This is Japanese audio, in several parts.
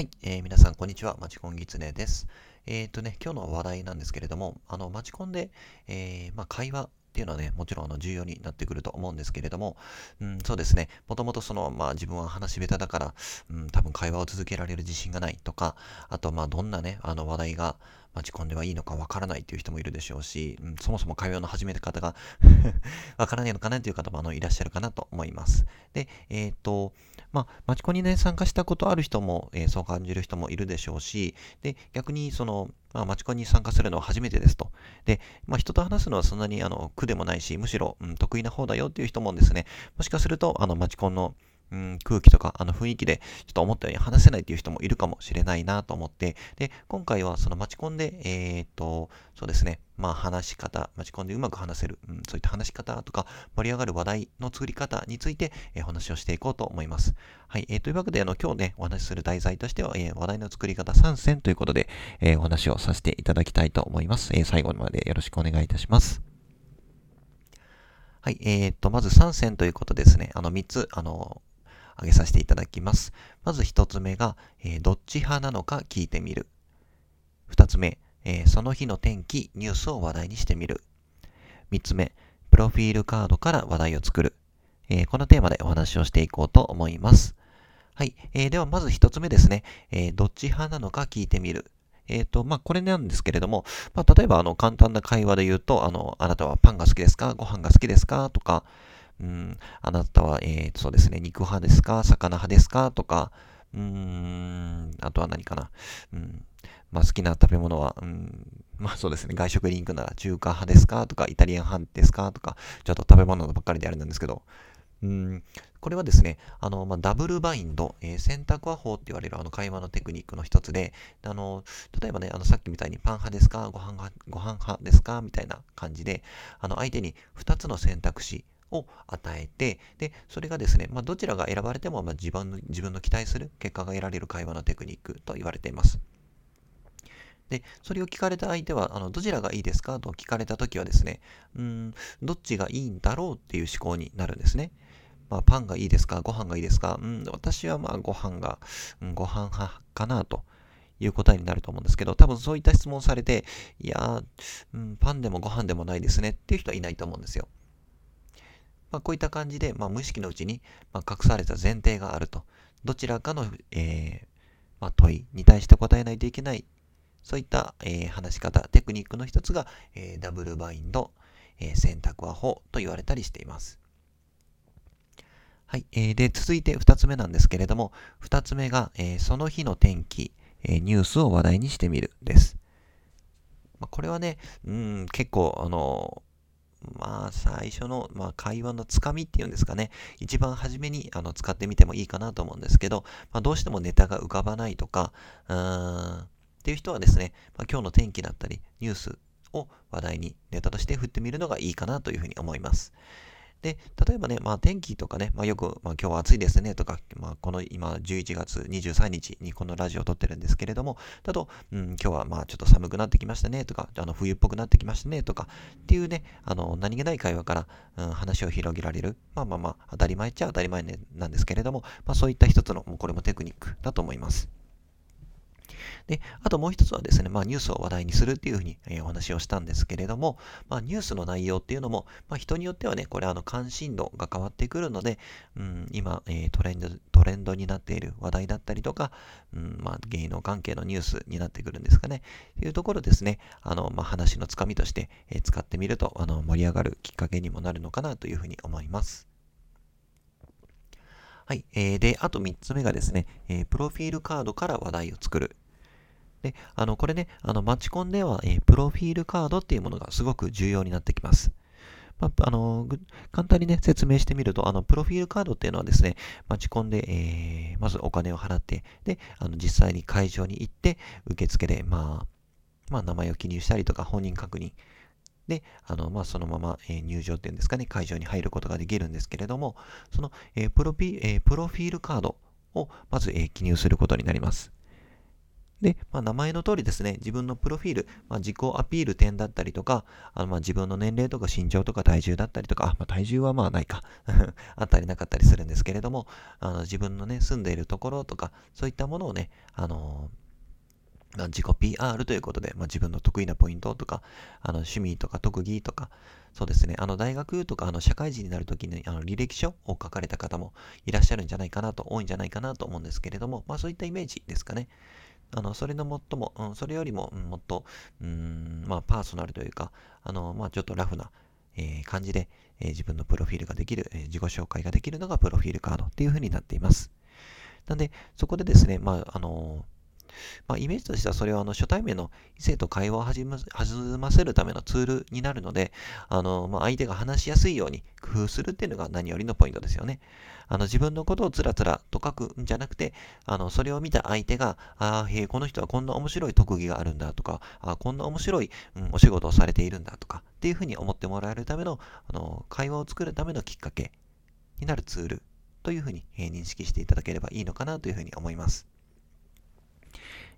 はい、えー、皆さん、こんにちは。マチコンギツネです。えっ、ー、とね、今日の話題なんですけれども、あの、マチコンで、えー、まあ、会話っていうのはね、もちろんあの重要になってくると思うんですけれども、うん、そうですね、もともとその、まあ自分は話し下手だから、うん、多分会話を続けられる自信がないとか、あとまあどんなね、あの話題が待ち込んではいいのかわからないっていう人もいるでしょうし、うん、そもそも会話の始め方が わからないのかなという方もあのいらっしゃるかなと思います。で、えっ、ー、と、まあ、マチコンにね、参加したことある人も、えー、そう感じる人もいるでしょうし、で、逆にその、まあ、マチコンに参加するのは初めてですと。で、まあ、人と話すのはそんなにあの苦でもないし、むしろ、うん、得意な方だよっていう人もですね、もしかすると、あの、マチコンのうん、空気とか、あの雰囲気で、ちょっと思ったように話せないっていう人もいるかもしれないなと思って、で、今回はその待ち込んで、えー、っと、そうですね、まあ話し方、待ち込んでうまく話せる、うん、そういった話し方とか、盛り上がる話題の作り方について、えー、お話をしていこうと思います。はい、えー、というわけで、あの、今日ね、お話しする題材としては、えー、話題の作り方3選ということで、え、お話をさせていただきたいと思います。え、最後までよろしくお願いいたします。はい、えー、っと、まず3選ということですね。あの、3つ、あの、挙げさせていただきます。まず一つ目が、えー、どっち派なのか聞いてみる。二つ目、えー、その日の天気、ニュースを話題にしてみる。三つ目、プロフィールカードから話題を作る。えー、このテーマでお話をしていこうと思います。はい。えー、では、まず一つ目ですね。えー、どっち派なのか聞いてみる。えっ、と、まあ、これなんですけれども、まあ、例えば、あの、簡単な会話で言うと、あの、あなたはパンが好きですか？ご飯が好きですか？とか、うん、あなたは、えー、そうですね、肉派ですか？魚派ですか？とか、うーん、あとは何かな？うん、まあ、好きな食べ物は、うん、まあそうですね、外食リンクなら中華派ですか？とか、イタリアン派ですか？とか、ちょっと食べ物ばっかりであれなんですけど、うん、これはですね、あの、まあ、ダブルバインド、えー、選択和法って言われるあの会話のテクニックの一つで、あの、例えばね、あの、さっきみたいにパン派ですか？ご飯派、ご飯派ですか？みたいな感じで、あの、相手に2つの選択肢、を与えて、で、それがですね、まあ、どちらが選ばれても、まあ、自分の、自分の期待する結果が得られる会話のテクニックと言われています。で、それを聞かれた相手は、あの、どちらがいいですか？と聞かれたときはですね、うん、どっちがいいんだろうっていう思考になるんですね。まあ、パンがいいですか？ご飯がいいですか？うん、私はまあ、ご飯が、うん、ご飯派かなと。いう答えになると思うんですけど、多分そういった質問されて、いやうん、パンでもご飯でもないですねっていう人はいないと思うんですよ。まあ、こういった感じで、まあ、無意識のうちに、ま隠された前提があると。どちらかの、えー、ま、問いに対して答えないといけない。そういった、えー、話し方、テクニックの一つが、えー、ダブルバインド、え選択和法と言われたりしています。はい。えー、で、続いて二つ目なんですけれども、二つ目が、えその日の天気、えニュースを話題にしてみるです。まあ、これはね、うん、結構、あのまあ、最初の、まあ、会話のつかみっていうんですかね。一番初めにあの使ってみてもいいかなと思うんですけど、まあ、どうしてもネタが浮かばないとか、うーん、っていう人はですね、まあ、今日の天気だったり、ニュースを話題にネタとして振ってみるのがいいかなというふうに思います。で、例えばね、まあ天気とかね、まあよく、まあ今日は暑いですねとか、まあこの今11月23日にこのラジオを撮ってるんですけれども、だと、うん、今日はまあちょっと寒くなってきましたねとか、あの冬っぽくなってきましたねとか、っていうね、あの何気ない会話から、うん、話を広げられる。まあまあまあ当たり前っちゃ当たり前、ね、なんですけれども、まあそういった一つの、もうこれもテクニックだと思います。で、あともう一つはですね、まあニュースを話題にするっていうふうに、え、お話をしたんですけれども、まあニュースの内容っていうのも、まあ人によってはね、これあの関心度が変わってくるので、うん、今、え、トレンド、トレンドになっている話題だったりとか、うん、まあ芸能関係のニュースになってくるんですかね。というところですね、あの、まあ話のつかみとして、え、使ってみると、あの、盛り上がるきっかけにもなるのかなというふうに思います。はい。えー、で、あと3つ目がですね、え、プロフィールカードから話題を作る。で、あの、これね、あの、マチコンでは、えー、プロフィールカードっていうものがすごく重要になってきます。まあ、あの、簡単にね、説明してみると、あの、プロフィールカードっていうのはですね、マチコンで、えー、まずお金を払って、で、あの、実際に会場に行って、受付で、まあ、まあ、名前を記入したりとか、本人確認、で、あの、まあ、そのまま、えー、入場っていうんですかね、会場に入ることができるんですけれども、その、えー、プロピ、えー、プロフィールカードをまず、え、記入することになります。で、まあ、名前の通りですね、自分のプロフィール、まあ、自己アピール点だったりとか、あのまあ自分の年齢とか身長とか体重だったりとか、あまあ、体重はまあないか あったりなかったりするんですけれども、あの自分のね、住んでいるところとか、そういったものをね、あのまあ、自己 PR ということで、まあ、自分の得意なポイントとか、あの趣味とか特技とか、そうですね、あの大学とかあの社会人になるときにあの履歴書を書かれた方もいらっしゃるんじゃないかなと、多いんじゃないかなと思うんですけれども、まあそういったイメージですかね。あの、それの最も、うん、それよりも、もっと、うん、まあパーソナルというか、あの、まあちょっとラフな、えー、感じで、えー、自分のプロフィールができる、えー、自己紹介ができるのがプロフィールカードっていう風になっています。なんで、そこでですね、まあ、あのまあ、イメージとしてはそれはあの初対面の異性と会話を弾ませるためのツールになるので、あのまあ、相手が話しやすいように工夫するっていうのが何よりのポイントですよね。あの自分のことをつらつらと書くんじゃなくて、あのそれを見た相手が、ああ、へえ、この人はこんな面白い特技があるんだとか、あこんな面白い、うん、お仕事をされているんだとか、っていうふうに思ってもらえるための、あの会話を作るためのきっかけになるツールというふうに、え認識していただければいいのかなというふうに思います。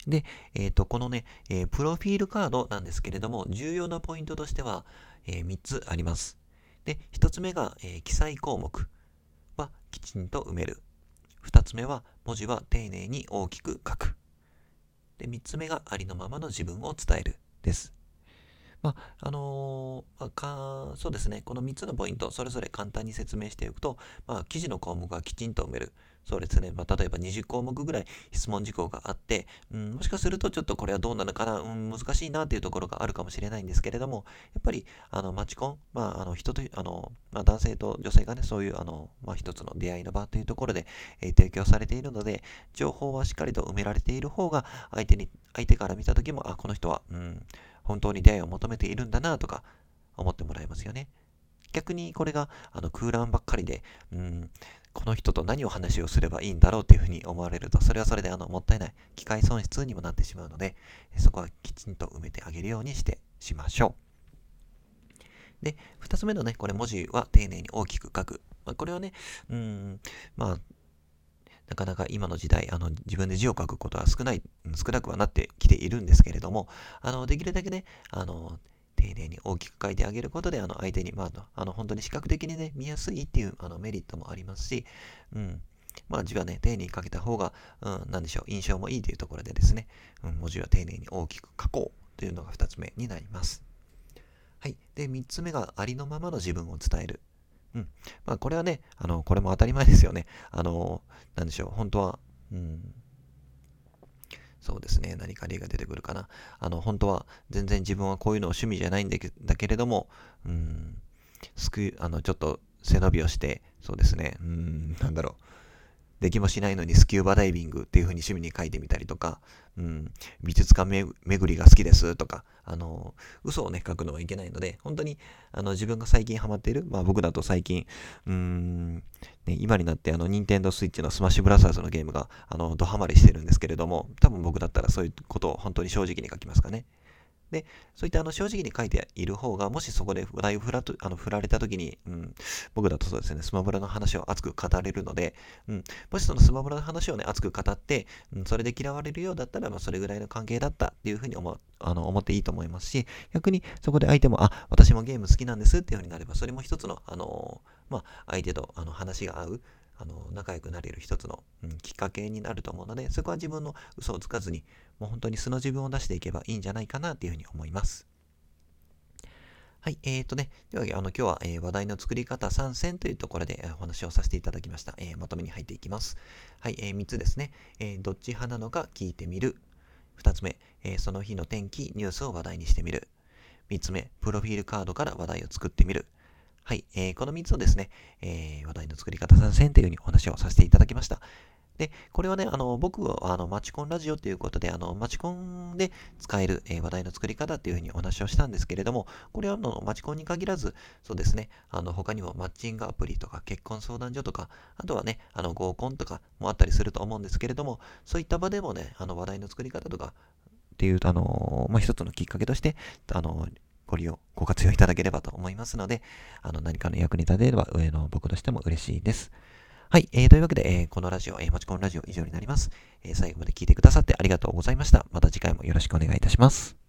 で、えっ、ー、と、このね、えー、プロフィールカードなんですけれども、重要なポイントとしては、えー、3つあります。で、1つ目が、え記載項目はきちんと埋める。2つ目は、文字は丁寧に大きく書く。で、3つ目がありのままの自分を伝える。です。まあ、あのー、か、そうですね。この3つのポイント、それぞれ簡単に説明しておくと、まあ、記事の項目はきちんと埋める。そうですね。まあ、例えば20項目ぐらい質問事項があって、うん、もしかするとちょっとこれはどうなのかな、うん、難しいなっていうところがあるかもしれないんですけれども、やっぱり、あの、マチコン、まあ、あの、人と、あの、まあ、男性と女性がね、そういう、あの、まあ、一つの出会いの場というところで、えー、提供されているので、情報はしっかりと埋められている方が、相手に、相手から見たときも、あ、この人は、うん、本当に出会いを求めているんだなとか、思ってもらえますよね。逆にこれがあの空欄ばっかりで、うん、この人と何を話をすればいいんだろうというふうに思われると、それはそれであのもったいない、機械損失にもなってしまうので、そこはきちんと埋めてあげるようにしてしましょう。で、二つ目のね、これ文字は丁寧に大きく書く。まあ、これはね、うん、まあ、なかなか今の時代、あの、自分で字を書くことは少ない、少なくはなってきているんですけれども、あの、できるだけね、あの、丁寧に大きく書いてあげることで、あの、相手に、まあ、あの、本当に視覚的にね、見やすいっていう、あの、メリットもありますし、うん。まあ、字はね、丁寧に書けた方が、うん、なんでしょう、印象もいいというところでですね、うん、文字は丁寧に大きく書こうというのが2つ目になります。はい。で、3つ目がありのままの自分を伝える。うん。まあ、これはね、あの、これも当たり前ですよね。あの、なんでしょう、本当は、うん、そうですね。何か例が出てくるかな。あの、本当は全然自分はこういうのを趣味じゃないんだけだけれども、うん、すく、あの、ちょっと背伸びをして、そうですね。うん、なんだろう。できもしないのにスキューバダイビングっていう風に趣味に書いてみたりとか、うん、美術館巡りが好きですとか、あの、嘘をね、書くのはいけないので、本当に、あの、自分が最近ハマっている、まあ僕だと最近、うーん、ね、今になってあの、ニンテンドースイッチのスマッシュブラザーズのゲームが、あの、ドハマりしてるんですけれども、多分僕だったらそういうことを本当に正直に書きますかね。で、そういったあの正直に書いている方が、もしそこで話題を振らとあの振られた時に、うん、僕だとそうですね、スマブラの話を熱く語れるので、うん、もしそのスマブラの話をね、熱く語って、うん、それで嫌われるようだったら、まあ、それぐらいの関係だったっていうふうに思あの思っていいと思いますし、逆にそこで相手も、あ、私もゲーム好きなんですっていうふうになれば、それも一つの、あのまあ、相手とあの話が合う、あの仲良くなれる一つの、うん、きっかけになると思うので、そこは自分の嘘をつかずに、もう本当に素の自分を出していけばいいんじゃないかなっていうふうに思います。はい、えーとね、では、あの、今日は、えー、話題の作り方3選というところで、お話をさせていただきました。えー、まとめに入っていきます。はい、えー、3つですね。えどっち派なのか聞いてみる。2つ目、えその日の天気、ニュースを話題にしてみる。3つ目、プロフィールカードから話題を作ってみる。はい、えー、この3つをですね、えー、話題の作り方3選というふうにお話をさせていただきました。で、これはね、あの、僕は、あの、マチコンラジオということで、あの、マチコンで使える、えー、話題の作り方っていうふうにお話をしたんですけれども、これは、あの、マチコンに限らず、そうですね、あの、他にもマッチングアプリとか、結婚相談所とか、あとはね、あの、合コンとかもあったりすると思うんですけれども、そういった場でもね、あの、話題の作り方とか、っていう、あの、まあ、一つのきっかけとして、あの、ご利用、ご活用いただければと思いますので、あの、何かの役に立てれば、上の僕としても嬉しいです。はい、えー、というわけで、えー、このラジオ、えー、マチコンラジオ以上になります。えー、最後まで聞いてくださってありがとうございました。また次回もよろしくお願いいたします。